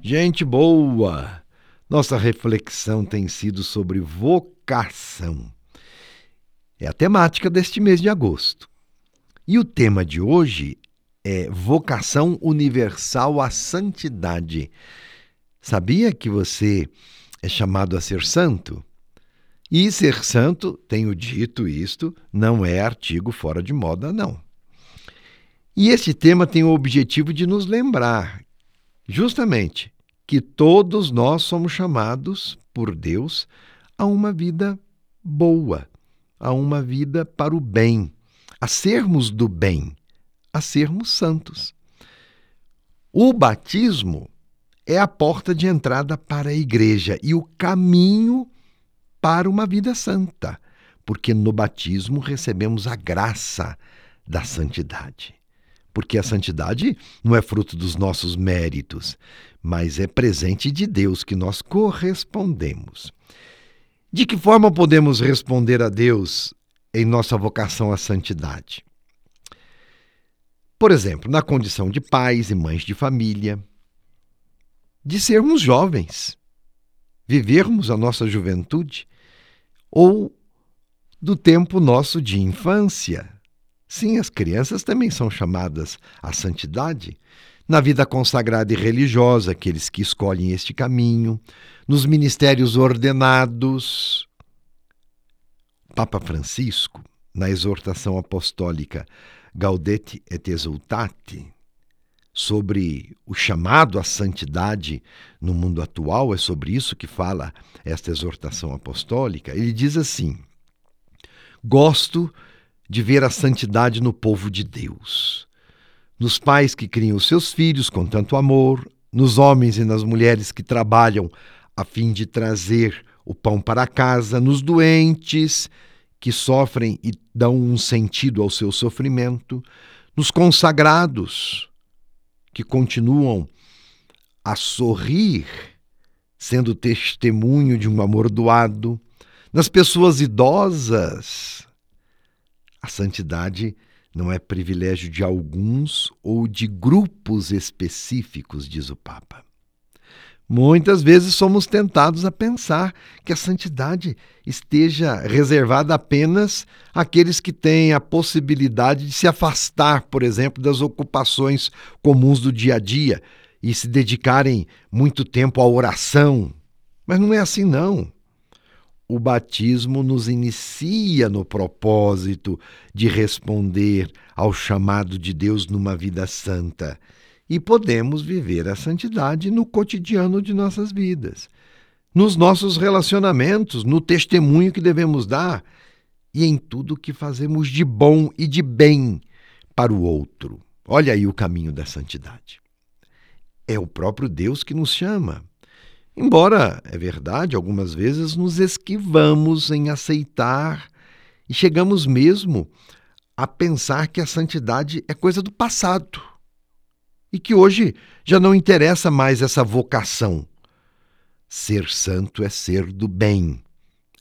Gente boa! Nossa reflexão tem sido sobre vocação. É a temática deste mês de agosto. E o tema de hoje é vocação universal à santidade. Sabia que você é chamado a ser santo? E ser santo, tenho dito isto, não é artigo fora de moda, não. E este tema tem o objetivo de nos lembrar, justamente, que todos nós somos chamados por Deus a uma vida boa, a uma vida para o bem, a sermos do bem, a sermos santos. O batismo é a porta de entrada para a igreja e o caminho para uma vida santa, porque no batismo recebemos a graça da santidade. Porque a santidade não é fruto dos nossos méritos, mas é presente de Deus que nós correspondemos. De que forma podemos responder a Deus em nossa vocação à santidade? Por exemplo, na condição de pais e mães de família, de sermos jovens, vivermos a nossa juventude ou do tempo nosso de infância. Sim, as crianças também são chamadas à santidade. Na vida consagrada e religiosa, aqueles que escolhem este caminho, nos ministérios ordenados. Papa Francisco, na exortação apostólica Gaudete et Exultate, sobre o chamado à santidade no mundo atual, é sobre isso que fala esta exortação apostólica. Ele diz assim: Gosto de ver a santidade no povo de Deus, nos pais que criam os seus filhos com tanto amor, nos homens e nas mulheres que trabalham a fim de trazer o pão para casa, nos doentes que sofrem e dão um sentido ao seu sofrimento, nos consagrados que continuam a sorrir, sendo testemunho de um amor doado, nas pessoas idosas. A santidade não é privilégio de alguns ou de grupos específicos, diz o Papa. Muitas vezes somos tentados a pensar que a santidade esteja reservada apenas àqueles que têm a possibilidade de se afastar, por exemplo, das ocupações comuns do dia a dia e se dedicarem muito tempo à oração. Mas não é assim, não. O batismo nos inicia no propósito de responder ao chamado de Deus numa vida santa e podemos viver a santidade no cotidiano de nossas vidas, nos nossos relacionamentos, no testemunho que devemos dar e em tudo que fazemos de bom e de bem para o outro. Olha aí o caminho da santidade. É o próprio Deus que nos chama. Embora, é verdade, algumas vezes nos esquivamos em aceitar e chegamos mesmo a pensar que a santidade é coisa do passado e que hoje já não interessa mais essa vocação. Ser santo é ser do bem.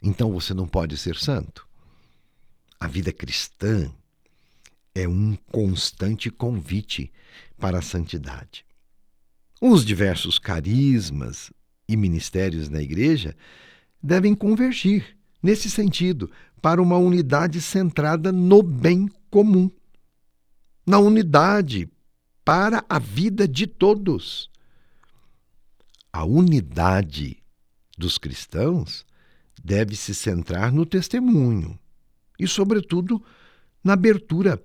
Então você não pode ser santo. A vida cristã é um constante convite para a santidade. Os diversos carismas e ministérios na igreja devem convergir nesse sentido para uma unidade centrada no bem comum. Na unidade para a vida de todos. A unidade dos cristãos deve se centrar no testemunho e, sobretudo, na abertura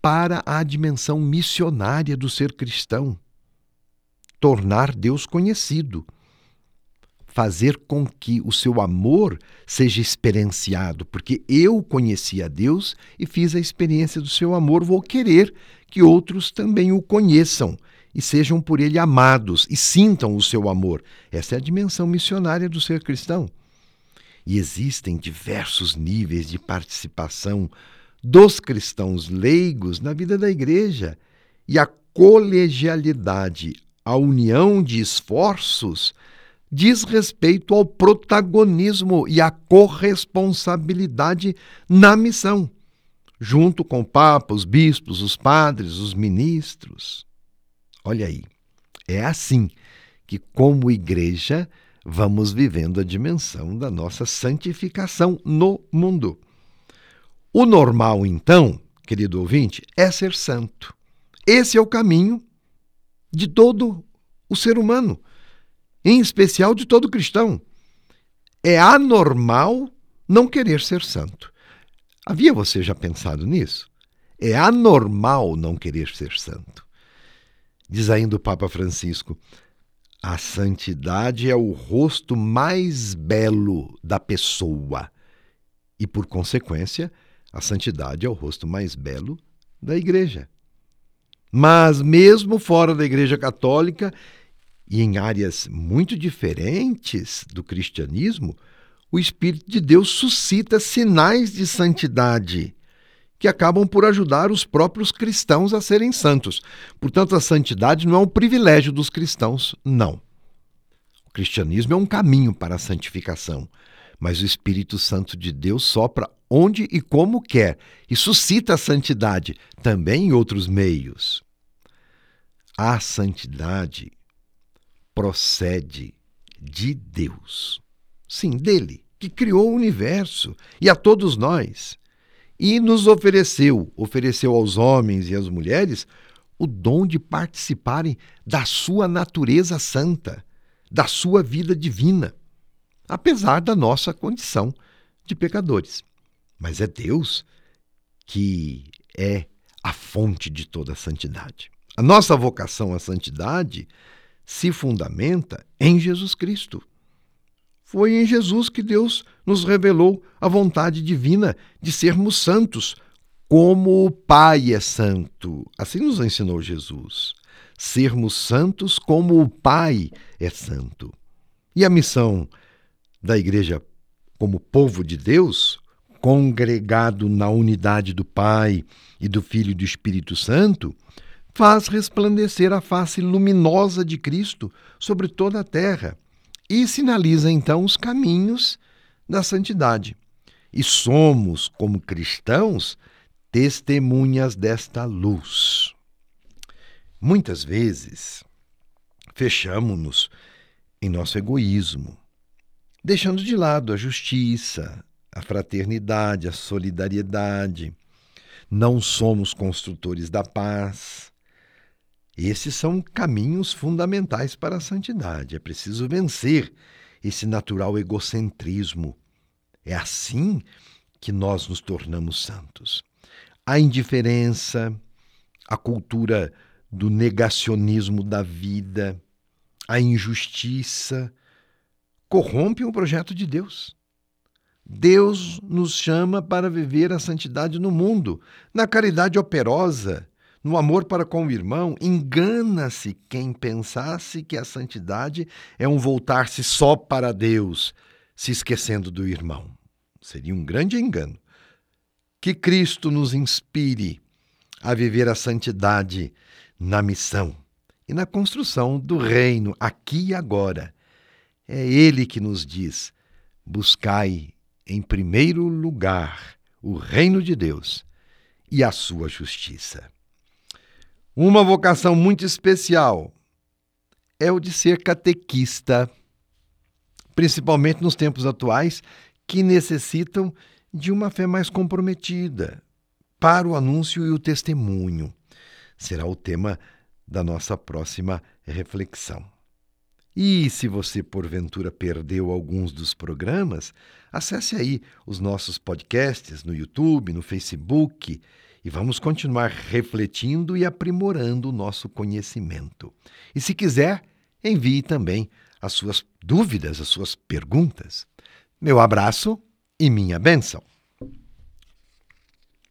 para a dimensão missionária do ser cristão. Tornar Deus conhecido fazer com que o seu amor seja experienciado, porque eu conheci a Deus e fiz a experiência do seu amor, vou querer que outros também o conheçam e sejam por ele amados e sintam o seu amor. Essa é a dimensão missionária do ser cristão. E existem diversos níveis de participação dos cristãos leigos na vida da igreja. E a colegialidade, a união de esforços diz respeito ao protagonismo e à corresponsabilidade na missão, junto com o Papa, os bispos, os padres, os ministros. Olha aí, é assim que, como igreja, vamos vivendo a dimensão da nossa santificação no mundo. O normal, então, querido ouvinte, é ser santo. Esse é o caminho de todo o ser humano, em especial de todo cristão. É anormal não querer ser santo. Havia você já pensado nisso? É anormal não querer ser santo. Diz ainda o Papa Francisco: a santidade é o rosto mais belo da pessoa e, por consequência, a santidade é o rosto mais belo da igreja. Mas, mesmo fora da Igreja Católica e em áreas muito diferentes do cristianismo, o Espírito de Deus suscita sinais de santidade que acabam por ajudar os próprios cristãos a serem santos. Portanto, a santidade não é um privilégio dos cristãos, não. O cristianismo é um caminho para a santificação, mas o Espírito Santo de Deus sopra onde e como quer e suscita a santidade também em outros meios. A santidade procede de Deus. Sim, dele, que criou o universo e a todos nós e nos ofereceu, ofereceu aos homens e às mulheres, o dom de participarem da sua natureza santa, da sua vida divina, apesar da nossa condição de pecadores. Mas é Deus que é a fonte de toda a santidade. A nossa vocação à santidade se fundamenta em Jesus Cristo. Foi em Jesus que Deus nos revelou a vontade divina de sermos santos, como o Pai é santo. Assim nos ensinou Jesus. Sermos santos como o Pai é santo. E a missão da igreja como povo de Deus, congregado na unidade do Pai e do Filho e do Espírito Santo, faz resplandecer a face luminosa de Cristo sobre toda a terra e sinaliza então os caminhos da santidade. E somos, como cristãos, testemunhas desta luz. Muitas vezes fechamos-nos em nosso egoísmo, deixando de lado a justiça, a fraternidade, a solidariedade. Não somos construtores da paz, esses são caminhos fundamentais para a santidade. É preciso vencer esse natural egocentrismo. É assim que nós nos tornamos santos. A indiferença, a cultura do negacionismo da vida, a injustiça corrompem o projeto de Deus. Deus nos chama para viver a santidade no mundo, na caridade operosa, no amor para com o irmão, engana-se quem pensasse que a santidade é um voltar-se só para Deus, se esquecendo do irmão. Seria um grande engano. Que Cristo nos inspire a viver a santidade na missão e na construção do reino aqui e agora. É Ele que nos diz: buscai em primeiro lugar o reino de Deus e a sua justiça. Uma vocação muito especial é o de ser catequista, principalmente nos tempos atuais que necessitam de uma fé mais comprometida para o anúncio e o testemunho. Será o tema da nossa próxima reflexão. E se você porventura perdeu alguns dos programas, acesse aí os nossos podcasts no YouTube, no Facebook e vamos continuar refletindo e aprimorando o nosso conhecimento. E se quiser, envie também as suas dúvidas, as suas perguntas. Meu abraço e minha bênção.